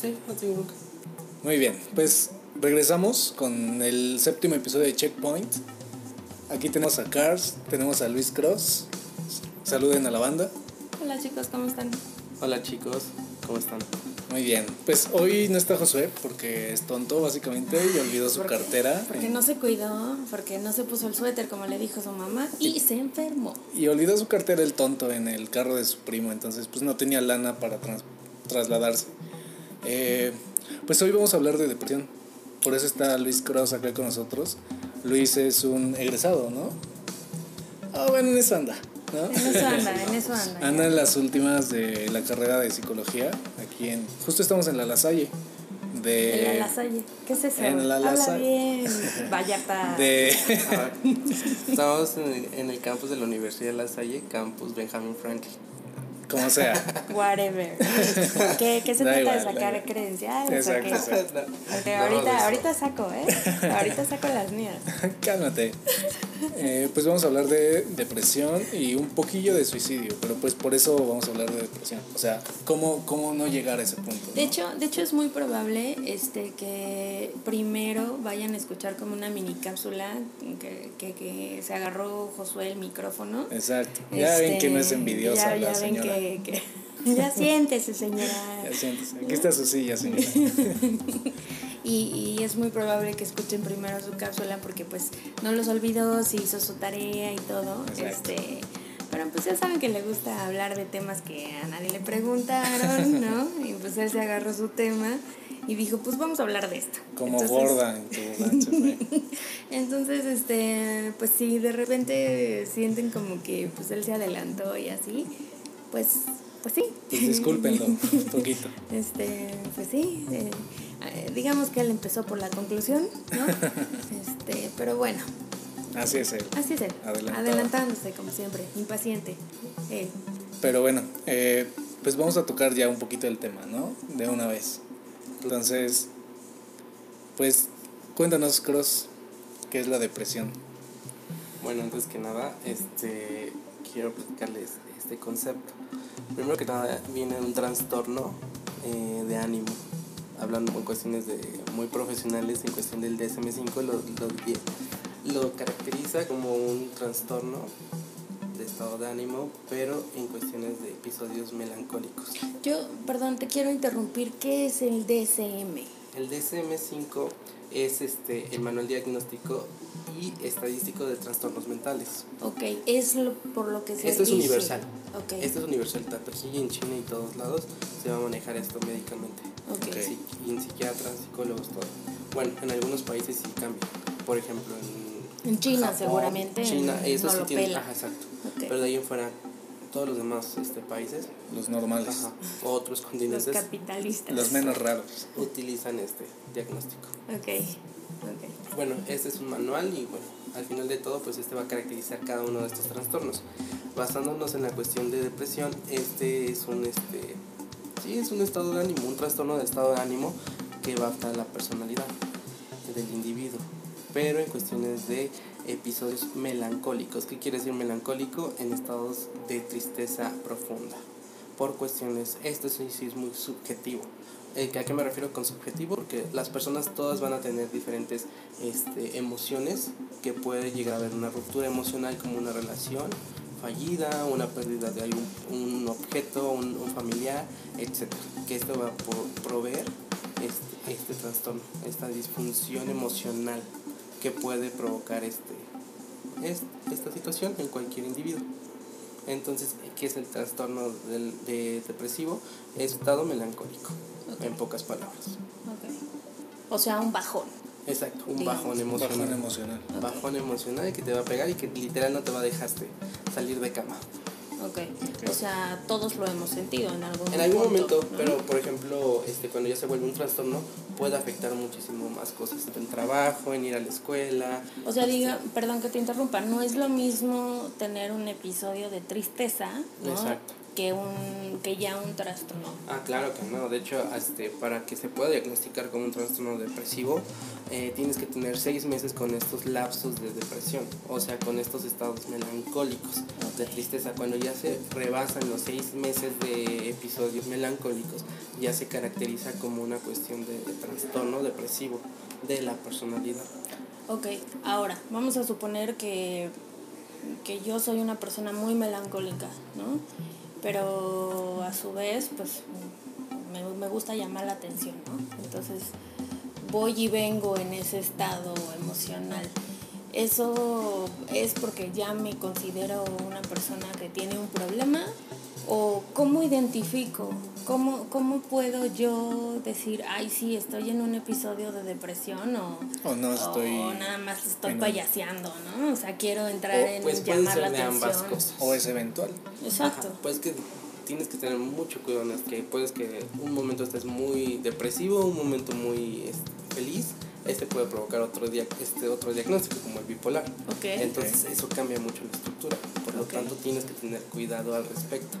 Sí, no tengo nunca. Muy bien, pues regresamos con el séptimo episodio de Checkpoint. Aquí tenemos a Cars, tenemos a Luis Cross. Saluden a la banda. Hola chicos, ¿cómo están? Hola chicos, ¿cómo están? Muy bien, pues hoy no está Josué porque es tonto básicamente y olvidó su cartera. Porque no se cuidó, porque no se puso el suéter como le dijo su mamá y se enfermó. Y olvidó su cartera el tonto en el carro de su primo, entonces pues no tenía lana para trans- trasladarse. Eh, pues hoy vamos a hablar de depresión. Por eso está Luis Cross acá con nosotros. Luis es un egresado, ¿no? Ah, bueno, en eso anda, ¿no? En eso anda, en eso anda. Anda en las últimas de la carrera de psicología, aquí en... Justo estamos en la Lasalle. De, En la Lasalle. ¿Qué es eso? en la Habla Lasalle. bien. Vallarta. de. Estamos en el, en el campus de la Universidad de La Salle, campus Benjamin Franklin. Como sea. Whatever. ¿Qué, qué se Da trata igual, de sacar credenciales? Exacto, exacto. Ahorita, eso. ahorita saco, ¿eh? Ahorita saco las mías. Cálmate. Eh, pues vamos a hablar de depresión y un poquillo de suicidio, pero pues por eso vamos a hablar de depresión. O sea, ¿cómo, cómo no llegar a ese punto? De no? hecho, de hecho es muy probable este que primero vayan a escuchar como una mini cápsula que, que, que se agarró Josué el micrófono. Exacto. Ya ven que no es Este, envidiosa Ya, la ven señora. que, que ya siéntese, señora. Ya siéntese. Aquí está su silla, señora. Y, y es muy probable que escuchen primero su cápsula porque pues no los olvidó, si hizo su tarea y todo. Exacto. Este, pero pues ya saben que le gusta hablar de temas que a nadie le preguntaron, ¿no? Y pues él se agarró su tema y dijo, pues vamos a hablar de esto. Como gorda en tu. Entonces, este, pues si de repente sienten como que pues él se adelantó y así, pues, pues sí. Pues discúlpenlo un poquito. Este, pues sí, eh, digamos que él empezó por la conclusión, ¿no? Este, pero bueno, Así es él. así es él, Adelantado. adelantándose como siempre, impaciente. él. Pero bueno, eh, pues vamos a tocar ya un poquito el tema, ¿no? De una vez. Entonces, pues cuéntanos, Cross, ¿qué es la depresión? Bueno, antes que nada, este quiero platicarles este concepto. Primero que nada, viene un trastorno eh, de ánimo. Hablando en cuestiones de muy profesionales, en cuestión del DSM-5, lo, lo, lo caracteriza como un trastorno de estado de ánimo, pero en cuestiones de episodios melancólicos. Yo, perdón, te quiero interrumpir, ¿qué es el DSM? El DSM-5 es este, el manual diagnóstico y estadístico de trastornos mentales. Ok, es lo, por lo que se Esto es rige. universal. Ok, Esto es universal, tanto aquí en China y todos lados se va a manejar esto médicamente. Ok. Ok. Sí, y en psiquiatras, psicólogos, todo. Bueno, en algunos países sí cambia. Por ejemplo, en En China Japón, seguramente China, no eso sí lo tiene. pela. Ajá, exacto. Ok. Pero de ahí en fuera, todos los demás este, países, Los normales, ajá, otros Los continentes, capitalistas. los menos raros. utilizan este diagnóstico. Ok, ok. Bueno, este es un manual y bueno, al final de todo, pues este va a caracterizar cada uno de estos trastornos. Basándonos en la cuestión de depresión, este es un este sí, es un estado de ánimo, un trastorno de estado de ánimo que va a la personalidad del individuo, pero en cuestiones de episodios melancólicos. ¿Qué quiere decir melancólico? En estados de tristeza profunda. Por cuestiones, esto sí, sí es muy subjetivo. Eh, ¿A qué me refiero con subjetivo? Porque las personas todas van a tener diferentes este, emociones que puede llegar a haber una ruptura emocional como una relación fallida, una pérdida de algún un objeto, un, un familiar, etc. Que esto va a pro- proveer este, este trastorno, esta disfunción emocional que puede provocar este, es- esta situación en cualquier individuo. Entonces, ¿qué es el trastorno del, de depresivo? Es estado melancólico, en pocas palabras. Ok. O sea, un bajón. Exacto, un Digamos. bajón emocional. Bajón emocional. Ok. Bajón emocional que te va a pegar y que literal no te va a dejar este, salir de cama. Ok. O sea, todos lo hemos sentido en algún En algún momento, ¿no? pero por ejemplo, este, cuando ya se vuelve un trastorno, puede afectar muchísimo más cosas, en trabajo, en ir a la escuela. O sea, diga, perdón que te interrumpa, no es lo mismo tener un episodio de tristeza, ¿no? Exacto. Que un que ya un trastorno. Ah, claro que no. De hecho, este, para que se pueda diagnosticar como un trastorno depresivo, eh, tienes que tener seis meses con estos lapsos de depresión, o sea, con estos estados melancólicos de tristeza. Cuando ya se rebasan los seis meses de episodios melancólicos, ya se caracteriza como una cuestión de, de trastorno depresivo de la personalidad. Ok, ahora vamos a suponer que, que yo soy una persona muy melancólica, ¿no? Pero a su vez, pues me, me gusta llamar la atención, ¿no? Entonces voy y vengo en ese estado emocional. ¿Eso es porque ya me considero una persona que tiene un problema? ¿O cómo identifico? ¿Cómo, ¿Cómo puedo yo decir, ay, sí, estoy en un episodio de depresión o, O no estoy o nada más estoy payaseando, ¿no? O sea, quiero entrar O, en pues puede llamar ser la de atención. ambas cosas. o es eventual. Exacto. Ajá, pues que tienes que tener mucho cuidado en es que puedes que un momento estés muy depresivo, un momento muy este, feliz, este puede provocar otro dia este otro diagnóstico como el bipolar. Ok. Entonces eso cambia mucho la estructura, por lo tanto tienes que tener cuidado al respecto.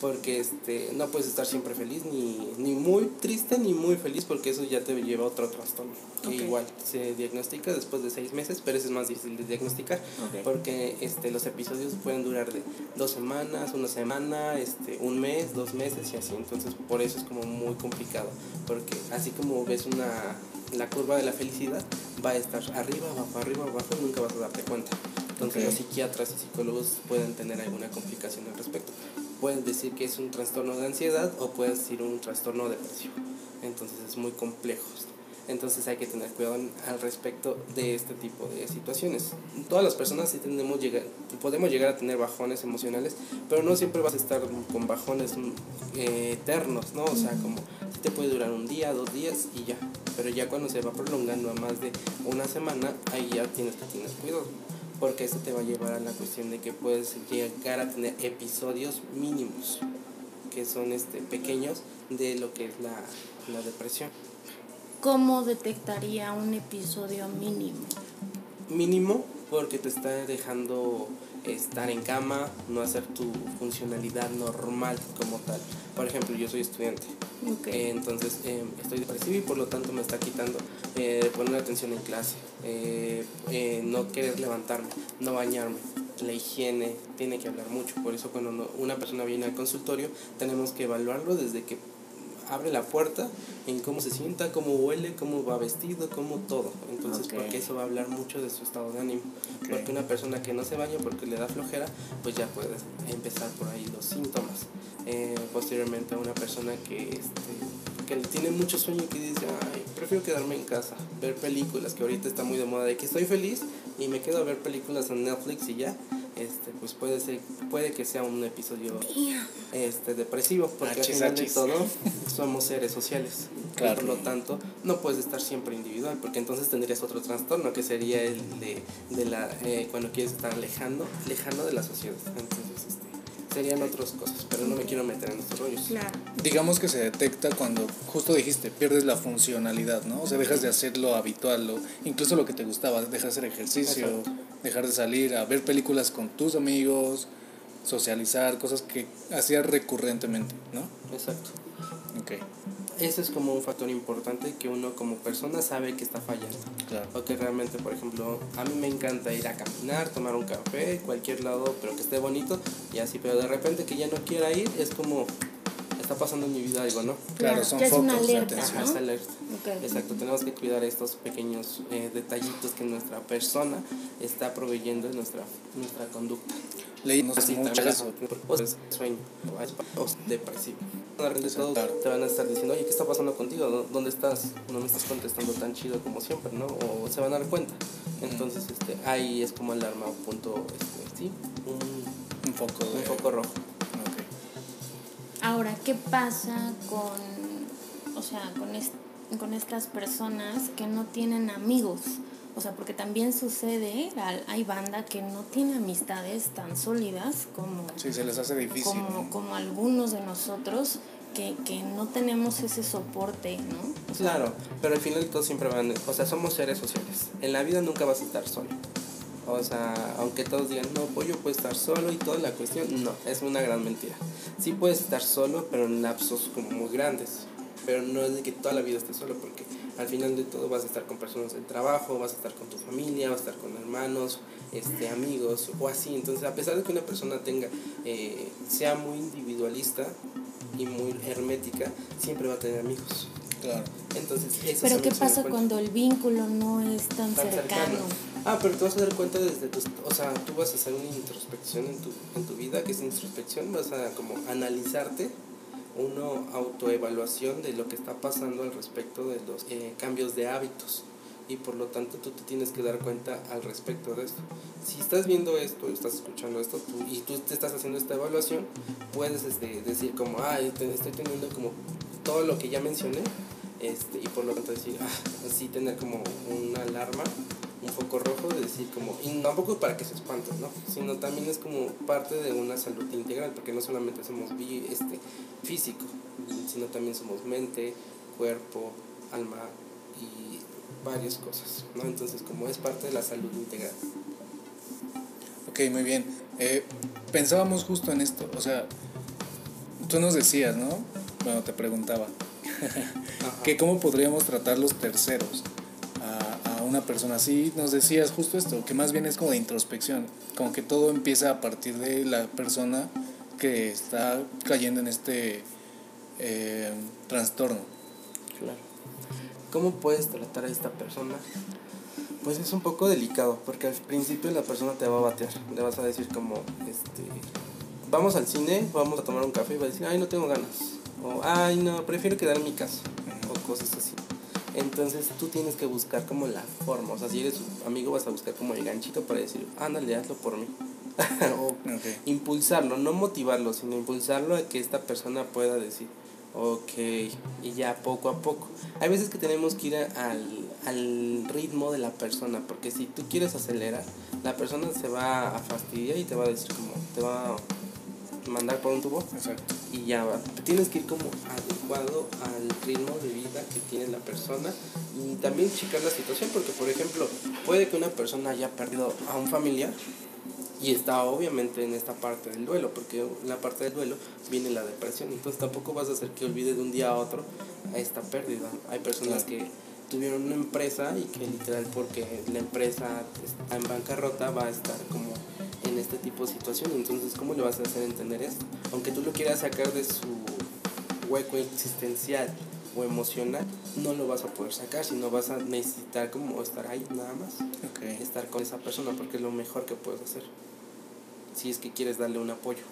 Porque este, no puedes estar siempre feliz, ni, ni muy triste, ni muy feliz, porque eso ya te lleva a otro trastorno. Que igual se diagnostica después de seis meses, pero ese es más difícil de diagnosticar porque este, los episodios pueden durar de dos semanas, una semana, este, un mes, dos meses y así. Entonces por eso es como muy complicado, porque así como ves una la curva de la felicidad va a estar arriba, abajo, arriba, abajo y nunca vas a darte cuenta. Entonces los psiquiatras y psicólogos pueden tener alguna complicación al respecto. Pueden decir que es un trastorno de ansiedad o puede ser un trastorno depresivo. Entonces es muy complejo. Entonces hay que tener cuidado al respecto de este tipo de situaciones. Todas las personas sí tenemos llegar, podemos llegar a tener bajones emocionales, pero no siempre vas a estar con bajones mm, eh, eternos, ¿no? O sea, como te puede durar un día, dos días y ya. Pero ya cuando se va prolongando a más de una semana, ahí ya tienes que tener cuidado. Porque esto te va a llevar a la cuestión de que puedes llegar a tener episodios mínimos, que son este, pequeños de lo que es la, la depresión. ¿Cómo detectaría un episodio mínimo? mínimo porque te está dejando estar en cama, no hacer tu funcionalidad normal como tal. Por ejemplo, yo soy estudiante, eh, entonces eh, estoy depresivo y por lo tanto me está quitando eh, poner atención en clase, eh, eh, no querer levantarme, no bañarme. La higiene tiene que hablar mucho, por eso cuando no- una persona viene al consultorio tenemos que evaluarlo desde que abre la puerta en cómo se sienta, cómo huele, cómo va vestido, cómo todo. Entonces, Ok. porque eso va a hablar mucho de su estado de ánimo. Porque una persona que no se baña porque le da flojera, pues ya puede empezar por ahí los síntomas. Eh, posteriormente a una persona que, este, que tiene mucho sueño y que dice, ay, prefiero quedarme en casa, ver películas, que ahorita está muy de moda de que estoy feliz y me quedo a ver películas en Netflix y ya. Este, pues puede ser puede que sea un episodio este depresivo porque Achis, al final de achis. todo somos seres sociales Claro. por lo tanto no puedes estar siempre individual porque entonces tendrías otro trastorno que sería el de, de la eh, cuando quieres estar alejando lejano de la sociedad entonces este, serían otras cosas pero no me quiero meter en estos rollos Claro. Digamos que se detecta cuando, justo dijiste, pierdes la funcionalidad, ¿no? O sea, dejas de hacer lo habitual, lo, incluso lo que te gustaba, dejas de hacer ejercicio, Exacto. Dejar de salir a ver películas con tus amigos, socializar, cosas que hacías recurrentemente, ¿no? exacto Ok, ese es como un factor importante que uno como persona sabe que está fallando claro. O que realmente, por ejemplo, a mí me encanta ir a caminar, tomar un café, cualquier lado, pero que esté bonito y así, pero de repente que ya no quiera ir, es como está pasando en mi vida algo, ¿no? Claro, Claro, son ya es focos una de alerta, atención. ¿no? es alerta. Ok. Exacto, tenemos que cuidar estos pequeños eh, detallitos que nuestra persona está proveyendo en nuestra, nuestra conducta. Leímos Así mucho también eso. las- es sueño, es depresivo. De repente todos te van a estar diciendo, oye, ¿qué está pasando contigo? ¿Dó- ¿Dónde estás? No me estás contestando tan chido como siempre, ¿no? O se van a dar cuenta. Entonces, este, ahí es como alarma, un punto, este, sí, un, Un foco de... un foco rojo. Ahora, ¿qué pasa con, o sea, con, est- con estas personas que no tienen amigos? O sea, porque también sucede, al- hay banda que no tiene amistades tan sólidas como, Sí, se les hace difícil. como, ¿no? como algunos de nosotros que, que no tenemos ese soporte, ¿no? O sea, Claro, pero al final todos siempre van, o sea, somos seres sociales. En la vida nunca vas a estar solo. O sea, aunque todos digan, no, pollo puede estar solo y toda la cuestión, no, es una gran mentira. Sí puedes estar solo, pero en lapsos como muy grandes. Pero no es de que toda la vida estés solo, porque al final de todo vas a estar con personas del trabajo, vas a estar con tu familia, vas a estar con hermanos, este, amigos o así. Entonces, a pesar de que una persona tenga, eh, sea muy individualista y muy hermética, siempre va a tener amigos. Claro. Entonces, eso Pero es ¿qué pasa cuando el vínculo no es tan, Tan cercano? cercano. Ah, pero te vas a dar cuenta desde tus, o sea, tú vas a hacer una introspección en tu, en tu vida, que es introspección, vas a como analizarte, una autoevaluación de lo que está pasando al respecto de los eh, cambios de hábitos y por lo tanto tú te tienes que dar cuenta al respecto de esto. Si estás viendo esto, estás escuchando esto tú, y tú te estás haciendo esta evaluación, puedes este, decir como, ah, estoy teniendo como todo lo que ya mencioné este, y por lo tanto decir, ah, así tener como una alarma, un foco rojo de decir como, y tampoco para que se espanten, ¿no? Sino también es como parte de una salud integral, porque no solamente somos este, físico, sino también somos mente, cuerpo, alma y varias cosas, ¿no? Entonces como es parte de la salud integral. Ok, muy bien. Eh, pensábamos justo en esto, o sea, tú nos decías, ¿no? Bueno, te preguntaba, que cómo podríamos tratar los terceros una persona así. Nos decías justo esto, que más bien es como de introspección, como que todo empieza a partir de la persona que está cayendo en este eh, trastorno. Claro. ¿Cómo puedes tratar a esta persona? Pues es un poco delicado, porque al principio la persona te va a batear. Le vas a decir como, este, vamos al cine, vamos a tomar un café y va a decir, ay, no tengo ganas. O, ay, no, prefiero quedar en mi casa. O cosas así. Entonces tú tienes que buscar como la forma. O sea, si eres su amigo vas a buscar como el ganchito para decir, ándale, hazlo por mí. o impulsarlo, no motivarlo, sino impulsarlo a que esta persona pueda decir, ok, y ya poco a poco. Hay veces que tenemos que ir al, al ritmo de la persona, porque si tú quieres acelerar, la persona se va a fastidiar y te va a decir como, te va a mandar por un tubo Exacto. Y ya va. Tienes que ir como adecuado al ritmo de vida que tiene la persona y también checar la situación porque por ejemplo puede que una persona haya perdido a un familiar y está obviamente en esta parte del duelo porque en la parte del duelo viene la depresión. Entonces tampoco vas a hacer que olvide de un día a otro a esta pérdida. Hay personas que tuvieron una empresa y que literal porque la empresa está en bancarrota va a estar como este tipo de situación. Entonces, ¿cómo le vas a hacer entender esto? Aunque tú lo quieras sacar de su hueco existencial o emocional, no lo vas a poder sacar, sino vas a necesitar como estar ahí nada más, estar con esa persona porque es lo mejor que puedes hacer. Si es que quieres darle un apoyo.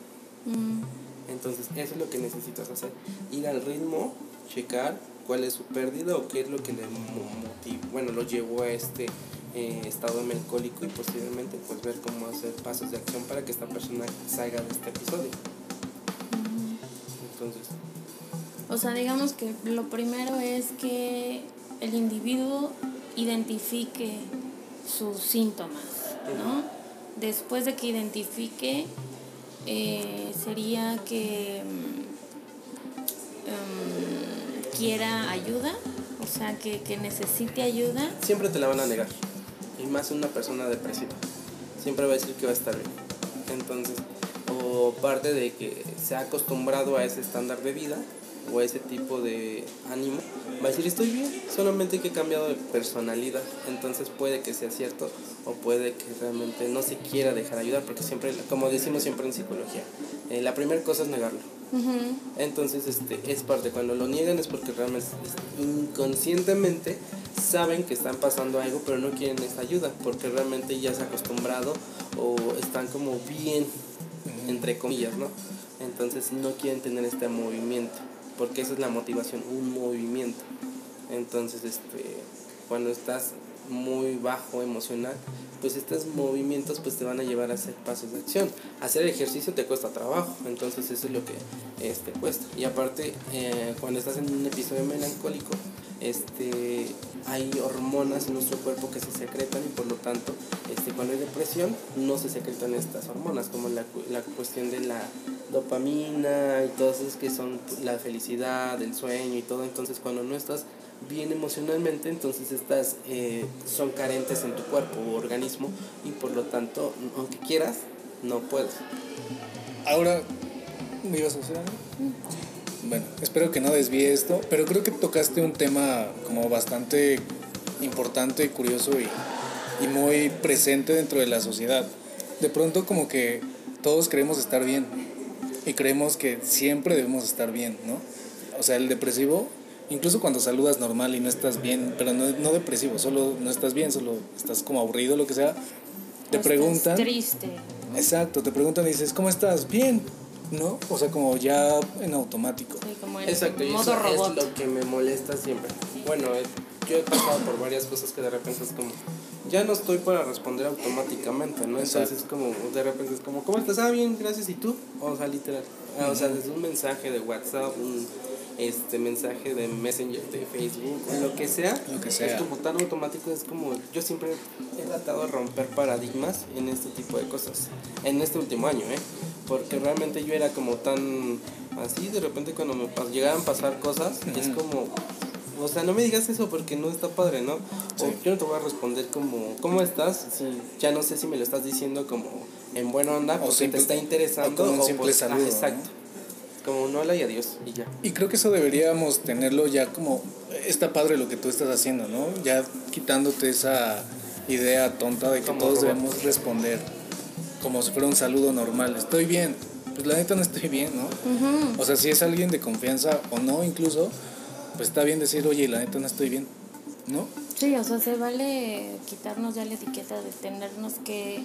Mm, Entonces, eso es lo que necesitas hacer. Ir al ritmo, checar cuál es su pérdida o qué es lo que le motivó, bueno, lo llevó a este eh, estado melancólico y posteriormente pues ver cómo hacer pasos de acción para que esta persona salga de este episodio. Entonces, O sea, digamos que lo primero es que el individuo identifique sus síntomas, ¿no? Después de que identifique, eh, sería que mm, mm, quiera ayuda, o sea, que, que necesite ayuda. siempre te la van a negar. Y más una persona depresiva. Siempre va a decir que va a estar bien. Entonces, o parte de que se ha acostumbrado a ese estándar de vida o a ese tipo de ánimo, va a decir estoy bien, solamente que he cambiado de personalidad. Entonces puede que sea cierto o puede que realmente no se quiera dejar ayudar, porque siempre, como decimos siempre en psicología, eh, la primera cosa es negarlo. Entonces, este, es parte, cuando lo niegan es porque realmente inconscientemente saben que están pasando algo, pero no quieren esta ayuda, porque realmente ya se han acostumbrado o están como bien, entre comillas, ¿no? Entonces no quieren tener este movimiento, porque esa es la motivación, un movimiento. Entonces, este, cuando estás muy bajo emocional, pues estos movimientos pues te van a llevar a hacer pasos de acción. Hacer ejercicio te cuesta trabajo, entonces eso es lo que este, cuesta. Y aparte, eh, cuando estás en un episodio melancólico, este, hay hormonas en nuestro cuerpo que se secretan y por lo tanto, este, cuando hay depresión, no se secretan estas hormonas, como la, la cuestión de la dopamina y todas esas que son la felicidad, el sueño y todo. Entonces, cuando no estás bien emocionalmente, entonces estas eh, son carentes en tu cuerpo o organismo y por lo tanto, aunque quieras, no puedes. Ahora, ¿Me ibas a hacer algo? Bueno, espero que no desvíe esto, pero creo que tocaste un tema como bastante importante, curioso y, y muy presente dentro de la sociedad. De pronto como que todos queremos estar bien y creemos que siempre debemos estar bien, ¿no? O sea, el depresivo, incluso cuando saludas normal y no estás bien, pero no, no depresivo, solo no estás bien, solo estás como aburrido, lo que sea, te O estás preguntan... triste. Exacto, te preguntan y dices, ¿cómo estás? Bien, ¿no? O sea, como ya en automático. Sí, como en Exacto, y modo eso robot. es lo que me molesta siempre. Bueno, eh, yo he pasado por varias cosas que de repente es como, ya no estoy para responder automáticamente, ¿no? Entonces es como, de repente es como, ¿cómo estás? Ah, bien, gracias, ¿y tú? O sea, literal. Ah, O sea, desde un mensaje de WhatsApp, un este mensaje de Messenger, de Facebook, o lo que sea, Lo que sea. es como tan automático, es como, yo siempre he tratado de romper paradigmas en este tipo de cosas, en este último año, ¿eh? Porque realmente yo era como tan así, de repente cuando me pas- llegaban a pasar cosas, es como, o sea, no me digas eso porque no está padre, ¿no? O yo no te voy a responder como, ¿cómo estás? Ya no sé si me lo estás diciendo como en buena onda, O porque simple- te está interesando. o como un o simple saludo, ah, ¿no? Como un hola y adiós, y ya. Y creo que eso deberíamos tenerlo ya como, está padre lo que tú estás haciendo, ¿no? Ya quitándote esa idea tonta de que Como todos robot. debemos responder como si fuera un saludo normal. Estoy bien. Pues la neta no estoy bien, ¿no? O sea, si es alguien de confianza o no incluso, pues está bien decir, oye, la neta no estoy bien, ¿no? Sí, o sea, se vale quitarnos ya la etiqueta de tenernos que,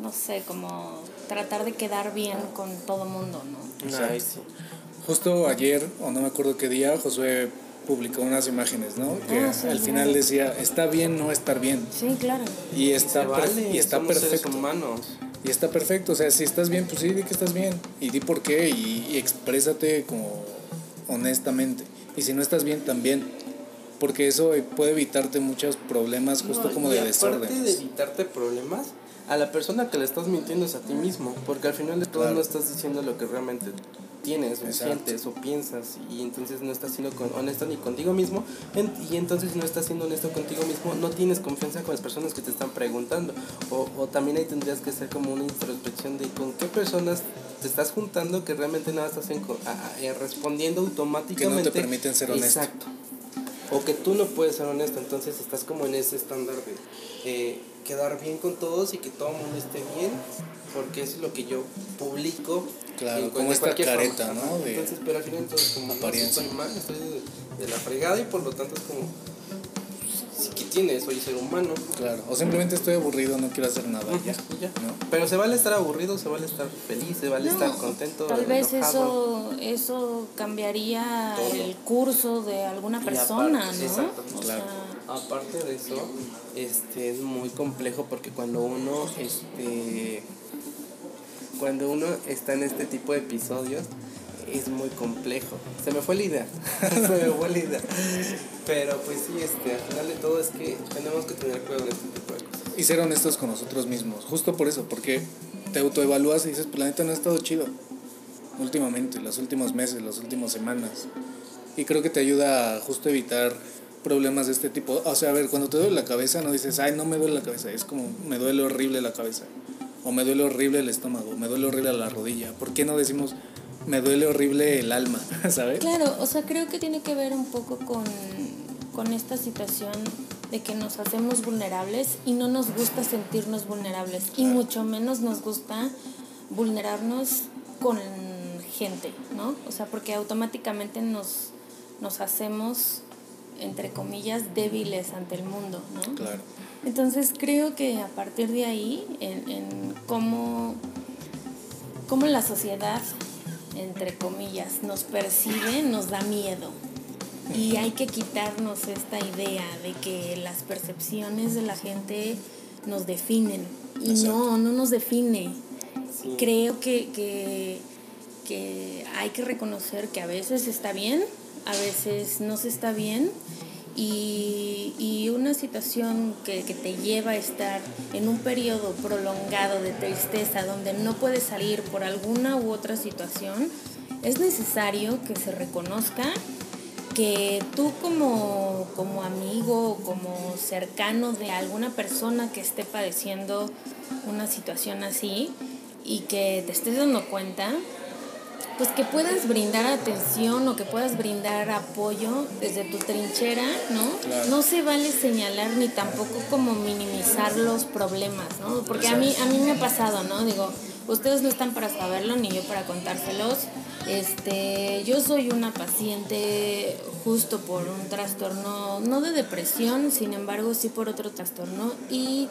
no sé, como tratar de quedar bien con todo mundo, ¿no? Exacto. Ay, sí. Justo ayer, o no me acuerdo qué día, Josué publicó unas imágenes, ¿no? Que Ah, sí, al final decía, está bien no estar bien. Sí, claro. Y está, vale, y está somos seres perfecto. humanos. Y está perfecto, o sea, si estás bien, pues sí, di que estás bien. Y di por qué y, y exprésate como honestamente. Y si no estás bien, también. Porque eso puede evitarte muchos problemas justo No, como y de aparte desorden. de evitarte problemas, a la persona que le estás mintiendo es a ti mismo, porque al final de todo Claro. no estás diciendo lo que realmente tienes o sientes o piensas y entonces no estás siendo con- honesto ni contigo mismo en- y entonces no estás siendo honesto contigo mismo, no tienes confianza con las personas que te están preguntando o, o también ahí tendrías que hacer como una introspección de con qué personas te estás juntando que realmente nada estás en a- a- eh, respondiendo automáticamente. permiten ser honesto. Exacto o que tú no puedes ser honesto, entonces estás como en ese estándar de eh, quedar bien con todos y que todo el mundo esté bien, porque eso es lo que yo publico. Claro, en- como esta cualquier careta, forma, ¿no? de entonces, pero al final entonces como no, estoy mal, estoy de, de la fregada y por lo tanto es como, soy ser humano. Claro, o simplemente estoy aburrido, no quiero hacer nada. ya, ya. ¿no? Pero se vale estar aburrido, se vale estar feliz, se vale No, estar contento. Tal vez enojado. eso, eso cambiaría Todo. el curso de alguna persona, aparte, ¿no? exacto, O claro. sea, Aparte de eso, este es muy complejo porque cuando uno este cuando uno está en este tipo de episodios es muy complejo. Se me fue la idea. Se me fue la idea. Pero pues sí, este, al final de todo es que tenemos que tener cuidado en este tipo de cosas. Y ser honestos con nosotros mismos, justo por eso, porque te autoevalúas y dices, pues la neta no ha estado chido últimamente, los últimos meses, las últimas semanas. Y creo que te ayuda a justo evitar problemas de este tipo. O sea, a ver, cuando te duele la cabeza no dices, ay, no me duele la cabeza, es como, me duele horrible la cabeza. O me duele horrible el estómago, me duele horrible la rodilla. ¿Por qué no decimos, me duele horrible el alma, ¿sabes? Claro, o sea, creo que tiene que ver un poco con, con esta situación de que nos hacemos vulnerables y no nos gusta sentirnos vulnerables y mucho menos nos gusta vulnerarnos con gente, ¿no? O sea, porque automáticamente nos, nos hacemos, entre comillas, débiles ante el mundo, ¿no? Claro. Entonces creo que a partir de ahí, en, en cómo, cómo la sociedad, entre comillas, nos percibe, nos da miedo. Y hay que quitarnos esta idea de que las percepciones de la gente nos definen. Y Exacto. no, no nos define. Sí. Creo que, que, que hay que reconocer que a veces está bien, a veces no se está bien. Y, y una situación que, que te lleva a estar en un periodo prolongado de tristeza donde no puedes salir por alguna u otra situación, es necesario que se reconozca que tú como, como amigo o como cercano de alguna persona que esté padeciendo una situación así y que te estés dando cuenta pues que puedas brindar atención o que puedas brindar apoyo desde tu trinchera, ¿no? No se vale señalar ni tampoco como minimizar los problemas, ¿no? Porque a mí, a mí me ha pasado, ¿no? Digo, ustedes no están para saberlo ni yo para contárselos. Este, yo soy una paciente justo por un trastorno, no de depresión, sin embargo sí por otro trastorno y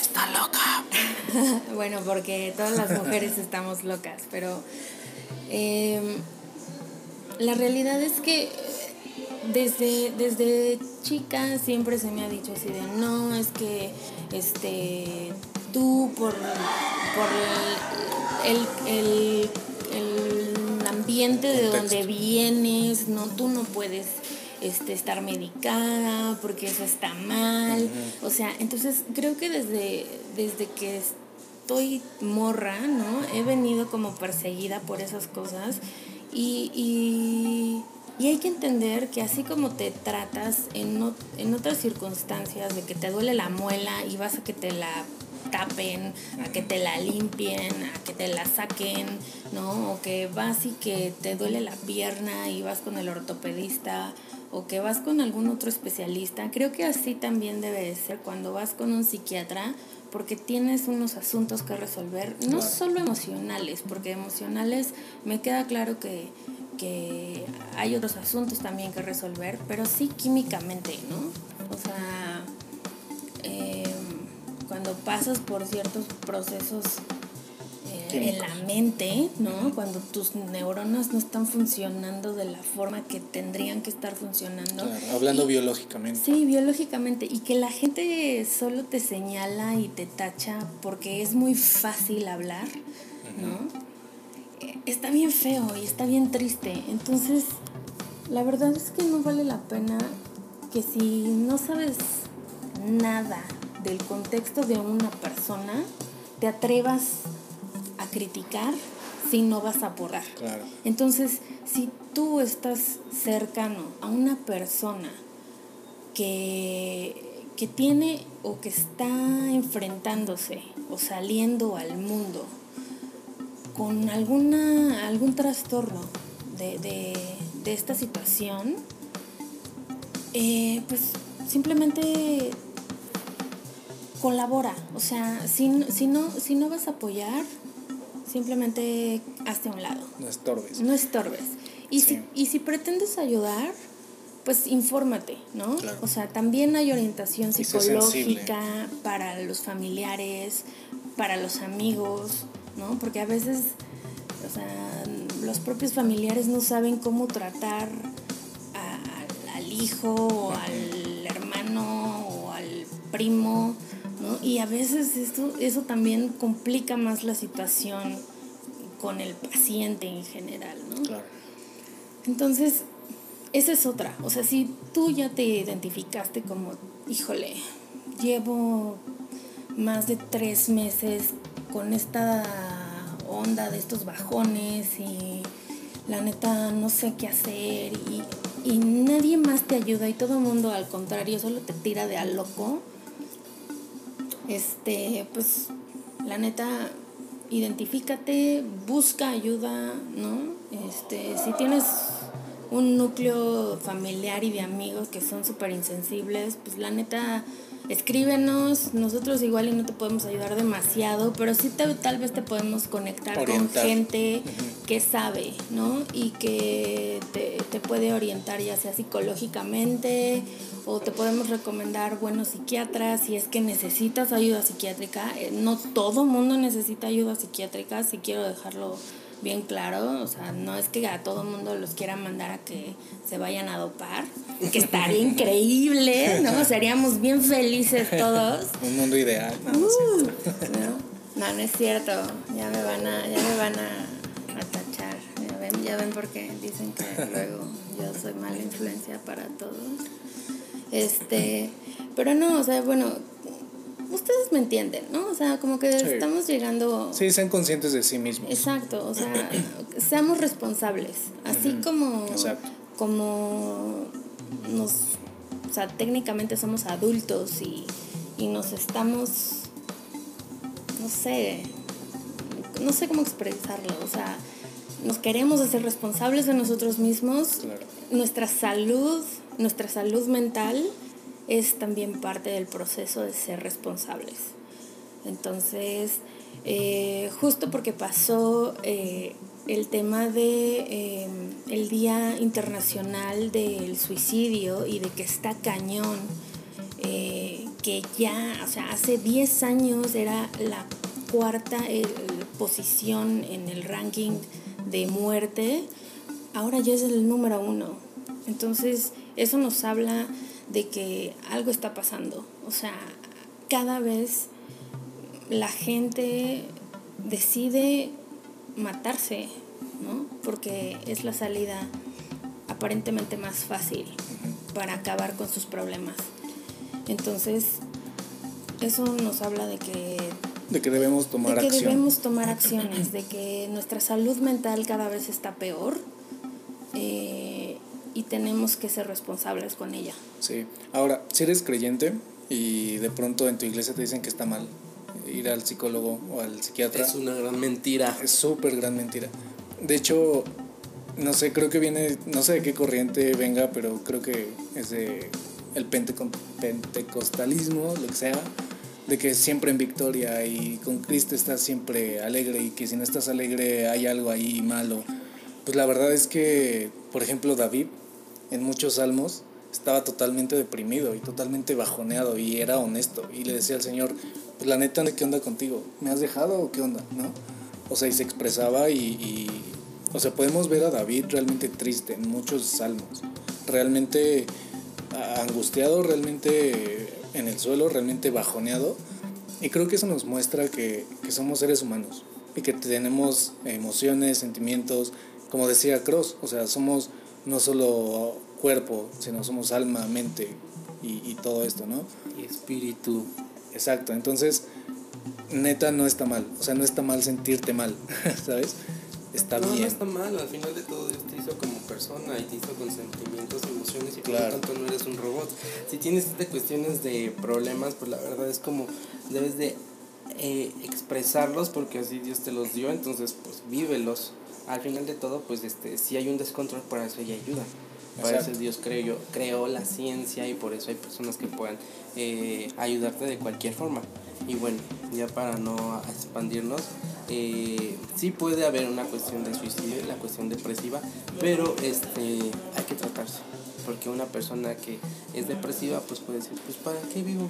está loca. bueno, porque todas las mujeres estamos locas, pero Em, la realidad es que desde, desde chica siempre se me ha dicho así de no, es que este tú por, por el, el, el ambiente de donde vienes, no, tú no puedes este, estar medicada porque eso está mal. O sea, entonces creo que desde, desde que estoy morra, ¿no? He venido como perseguida por esas cosas y, y, hay que entender que así como te tratas en, en otras circunstancias de que te duele la muela y vas a que te la tapen, a que te la limpien, a que te la saquen, ¿no? O que vas y que te duele la pierna y vas con el ortopedista o que vas con algún otro especialista. Creo que así también debe ser cuando vas con un psiquiatra porque tienes unos asuntos que resolver, no solo emocionales, porque emocionales me queda claro que, que hay otros asuntos también que resolver, pero sí químicamente, ¿no? O sea, eh, cuando pasas por ciertos procesos en la mente, ¿no? Cuando tus neuronas no están funcionando de la forma que tendrían que estar funcionando. hablando biológicamente. Sí, biológicamente. Y que la gente solo te señala y te tacha porque es muy fácil hablar, ¿no? Eh, está bien feo y está bien triste. Entonces, la verdad es que no vale la pena que si no sabes nada del contexto de una persona, te atrevas a criticar si no vas a aportar. Entonces, si tú estás cercano a una persona que, que tiene o que está enfrentándose o saliendo al mundo con alguna, algún trastorno de, de, esta situación, eh, pues simplemente colabora. O sea, si, si, no, si no vas a apoyar, simplemente hazte a un lado. No estorbes. No estorbes. Y, si, y si pretendes ayudar, pues infórmate, ¿no? O sea, también hay orientación psicológica para los familiares, para los amigos, ¿no? Porque a veces, o sea, los propios familiares no saben cómo tratar al hijo o al hermano o al primo y a veces esto, eso también complica más la situación con el paciente en general, ¿no? Claro. Entonces, esa es otra. O sea, si tú ya te identificaste como, híjole, llevo más de tres meses con esta onda de estos bajones y la neta no sé qué hacer y, y nadie más te ayuda y todo el mundo al contrario solo te tira de a loco este, pues la neta, identifícate, busca ayuda, ¿no? Este, si tienes un núcleo familiar y de amigos que son súper insensibles, pues la neta, escríbenos, nosotros igual y no te podemos ayudar demasiado, pero sí tal vez te podemos conectar con gente que sabe, ¿no? Y que te, te puede orientar ya sea psicológicamente o te podemos recomendar buenos psiquiatras si es que necesitas ayuda psiquiátrica. Eh, no todo mundo necesita ayuda psiquiátrica, si quiero dejarlo bien claro, o sea, no es que a todo mundo los quiera mandar a que se vayan a dopar, que estaría increíble, ¿no? Seríamos bien felices todos. Un mundo ideal. No, uh, no, no, es cierto, ya me van a, ya me van a, a tachar, ya ven, ya ven porque dicen que luego yo soy mala influencia para todos. Este, pero no, o sea, bueno, ustedes me entienden, ¿no? O sea, como que estamos llegando... Sí, sean conscientes de sí mismos. Exacto, o sea, seamos responsables, así como... Como nos... O sea, técnicamente somos adultos y, y nos estamos... No sé, no sé cómo expresarlo, o sea, nos queremos hacer responsables de nosotros mismos. Claro. Nuestra salud, nuestra salud mental es también parte del proceso de ser responsables. Entonces, eh, justo porque pasó eh, el tema de eh, el Día Internacional del Suicidio y de que está cañón, que ya, o sea, hace 10 años era la cuarta posición en el ranking de muerte, ahora ya es el número uno. Entonces, eso nos habla de que algo está pasando. O sea, cada vez la gente decide matarse, ¿no? Porque es la salida aparentemente más fácil para acabar con sus problemas. Entonces, eso nos habla de que de que debemos tomar de que acción. debemos tomar acciones, de que nuestra salud mental cada vez está peor tenemos que ser responsables con ella. Sí. Ahora, si eres creyente y de pronto en tu iglesia te dicen que está mal ir al psicólogo o al psiquiatra. Es una gran mentira. Es súper gran mentira. De hecho, no sé, creo que viene, no sé de qué corriente venga, pero creo que es de el pentecostalismo, lo que sea de que siempre en victoria y con Cristo estás siempre alegre y que si no estás alegre hay algo ahí malo. Pues la verdad es que, por ejemplo, David en muchos salmos estaba totalmente deprimido y totalmente bajoneado y era honesto y le decía al Señor, pues la neta, ¿qué onda contigo? ¿Me has dejado o qué onda? ¿No? O sea, y se expresaba y, y o sea, podemos ver a David realmente triste en muchos salmos, realmente angustiado, realmente en el suelo, realmente bajoneado. Y creo que eso nos muestra que, que somos seres humanos y que tenemos emociones, sentimientos, como decía Cross, o sea, somos no solo cuerpo, sino somos alma, mente y, y todo esto, ¿no? Y espíritu. Exacto, entonces, neta no está mal, o sea, no está mal sentirte mal, ¿sabes? Está no, bien. No está mal, al final de todo Dios te hizo como persona y te hizo con sentimientos, emociones y Claro. por lo tanto no eres un robot. Si tienes estas cuestiones de problemas, pues la verdad es como debes de eh, expresarlos porque así Dios te los dio, entonces pues vívelos. Al final de todo, pues este, si hay un descontrol, para eso hay ayuda. Para Exacto. eso Dios creó, creó la ciencia y por eso hay personas que puedan eh, ayudarte de cualquier forma. Y bueno, ya para no expandirnos, eh, sí puede haber una cuestión de suicidio, la cuestión depresiva, pero este, hay que tratarse. Porque una persona que es depresiva, pues puede decir, pues ¿para qué vivo?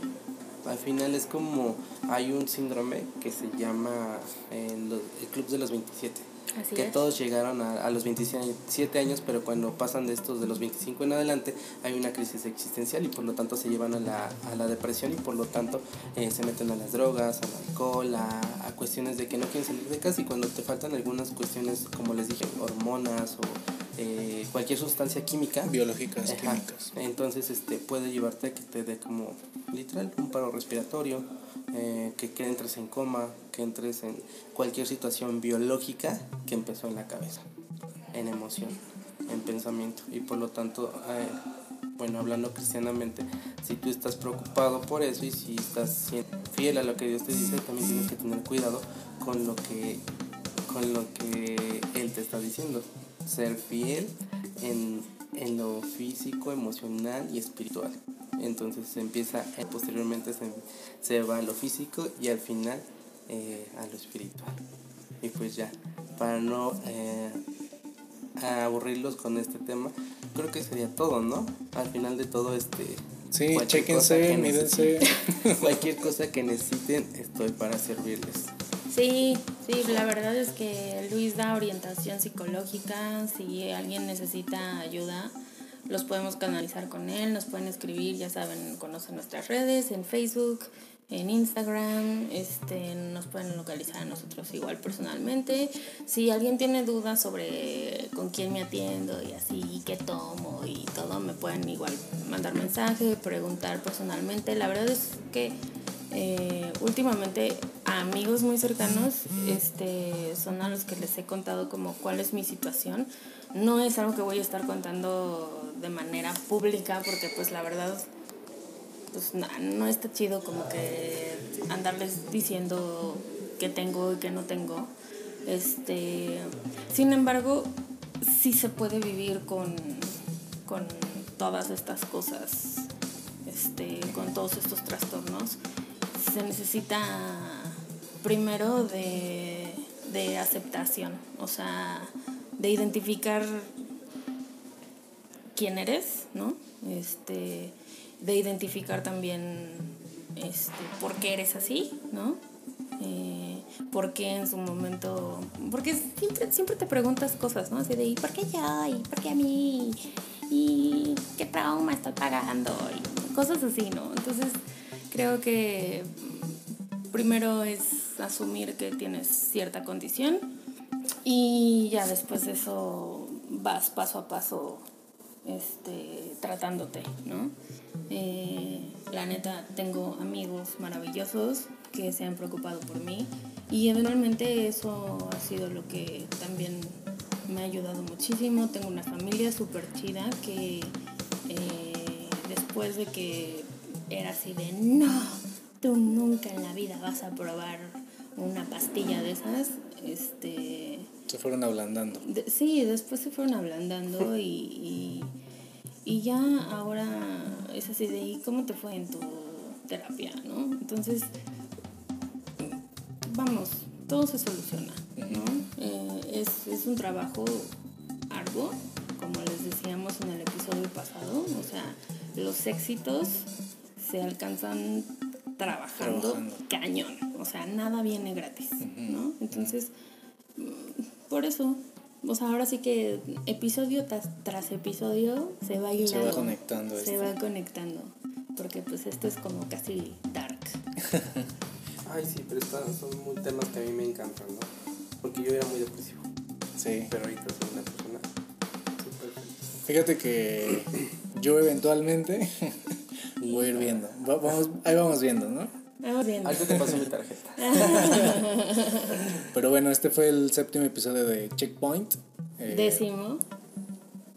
Al final es como, hay un síndrome que se llama eh, los- el Club de los 27 Así que es. todos llegaron a, a los 27 años, pero cuando pasan de estos de los 25 en adelante hay una crisis existencial y por lo tanto se llevan a la, a la depresión y por lo tanto eh, se meten a las drogas, al alcohol, a, a cuestiones de que no quieren salir de casa y cuando te faltan algunas cuestiones, como les dije, hormonas o eh, cualquier sustancia química. Biológicas, Ajá. químicas. Entonces este puede llevarte a que te dé como literal un paro respiratorio, eh, que, que entres en coma, que entres en cualquier situación biológica que empezó en la cabeza, en emoción, en pensamiento. Y por lo tanto, eh, bueno, hablando cristianamente, si tú estás preocupado por eso y si estás fiel a lo que Dios te dice, también tienes que tener cuidado con lo que, con lo que Él te está diciendo. Ser fiel en, en lo físico, emocional y espiritual. Entonces se empieza, eh, posteriormente se, se va a lo físico y al final eh, a lo espiritual. Y pues ya, para no eh, aburrirlos con este tema, creo que sería todo, ¿no? Al final de todo, este... Sí, cualquier cosa chéquense, que mírense. necesiten- cualquier cosa que necesiten, estoy para servirles. Sí, sí, la verdad es que Luis da orientación psicológica, si alguien necesita ayuda, los podemos canalizar con él, nos pueden escribir, ya saben, conocen nuestras redes, en Facebook, en Instagram, este, nos pueden localizar a nosotros igual personalmente. Si alguien tiene dudas sobre con quién me atiendo y así, qué tomo y todo, me pueden igual mandar mensaje, preguntar personalmente. La verdad es que eh, últimamente amigos muy cercanos este, son a los que les he contado como cuál es mi situación. No es algo que voy a estar contando de manera pública porque pues la verdad pues no, no está chido como que andarles diciendo qué tengo y qué no tengo. Este, sin embargo, sí se puede vivir con, con todas estas cosas, este, con todos estos trastornos. Se necesita primero de, de aceptación, o sea, de identificar quién eres, ¿no? Este, de identificar también este, por qué eres así, ¿no? Eh, por qué en su momento, porque siempre, siempre te preguntas cosas, ¿no? Así de, ¿y por qué yo? ¿Y por qué a mí? ¿Y qué trauma estoy pagando? Y cosas así, ¿no? Entonces, creo que primero es asumir que tienes cierta condición y ya después de eso vas paso a paso este, tratándote, ¿no? Eh, la neta, tengo amigos maravillosos que se han preocupado por mí y eventualmente eso ha sido lo que también me ha ayudado muchísimo. Tengo una familia súper chida que eh, después de que era así de no, tú nunca en la vida vas a probar una pastilla de esas, este... Se fueron ablandando. sí, después se fueron ablandando y, y, y, ya ahora es así de, ¿y cómo te fue en tu terapia, no? Entonces, vamos, todo se soluciona, ¿no? Eh, es, es un trabajo arduo, como les decíamos en el episodio pasado, o sea, los éxitos se alcanzan trabajando, cañón. O sea, nada viene gratis, ¿no? Entonces, por eso, o sea, ahora sí que episodio tras, episodio se va Se va conectando. Se va conectando. Porque pues esto es como casi dark. Ay, sí, pero estos son muy temas que a mí me encantan, ¿no? Porque yo era muy depresivo. Sí. Pero ahorita soy una persona súper Fíjate que yo eventualmente voy a ir viendo. Vamos, ahí vamos viendo, ¿no? Vamos viendo. Ahorita te paso mi tarjeta. Pero bueno, este fue el séptimo episodio de Checkpoint. Eh, décimo.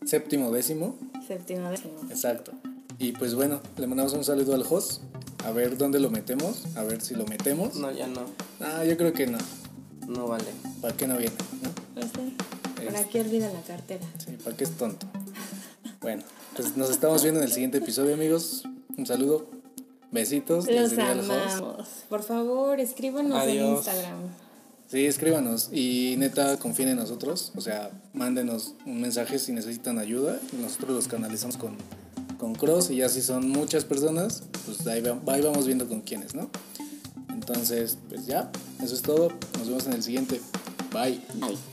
Séptimo, décimo. Séptimo, décimo. Exacto. Y pues bueno, le mandamos un saludo al host. A ver dónde lo metemos. A ver si lo metemos. No, ya no. Ah, yo creo que no. No vale. ¿Para qué no viene? ¿no? Pues sí. ¿Para qué olvida la cartera? Sí, ¿para qué es tonto? Bueno, pues nos estamos viendo en el siguiente episodio, amigos. Un saludo. Besitos. Los amamos. Por favor, escríbanos en Instagram. Sí, escríbanos y neta confíen en nosotros, o sea, mándenos un mensaje si necesitan ayuda, nosotros los canalizamos con, con Cross y ya si son muchas personas, pues ahí, ahí vamos viendo con quiénes, ¿no? Entonces, pues ya, eso es todo, nos vemos en el siguiente, bye. Bye.